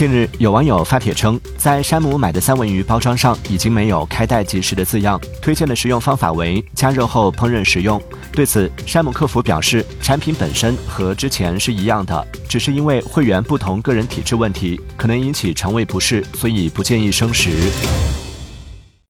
近日有网友发帖称在山姆买的三文鱼包装上已经没有开袋即食的字样推荐的食用方法为加热后烹饪食用对此山姆客服表示产品本身和之前是一样的只是因为会员不同个人体质问题可能引起肠胃不适所以不建议生食。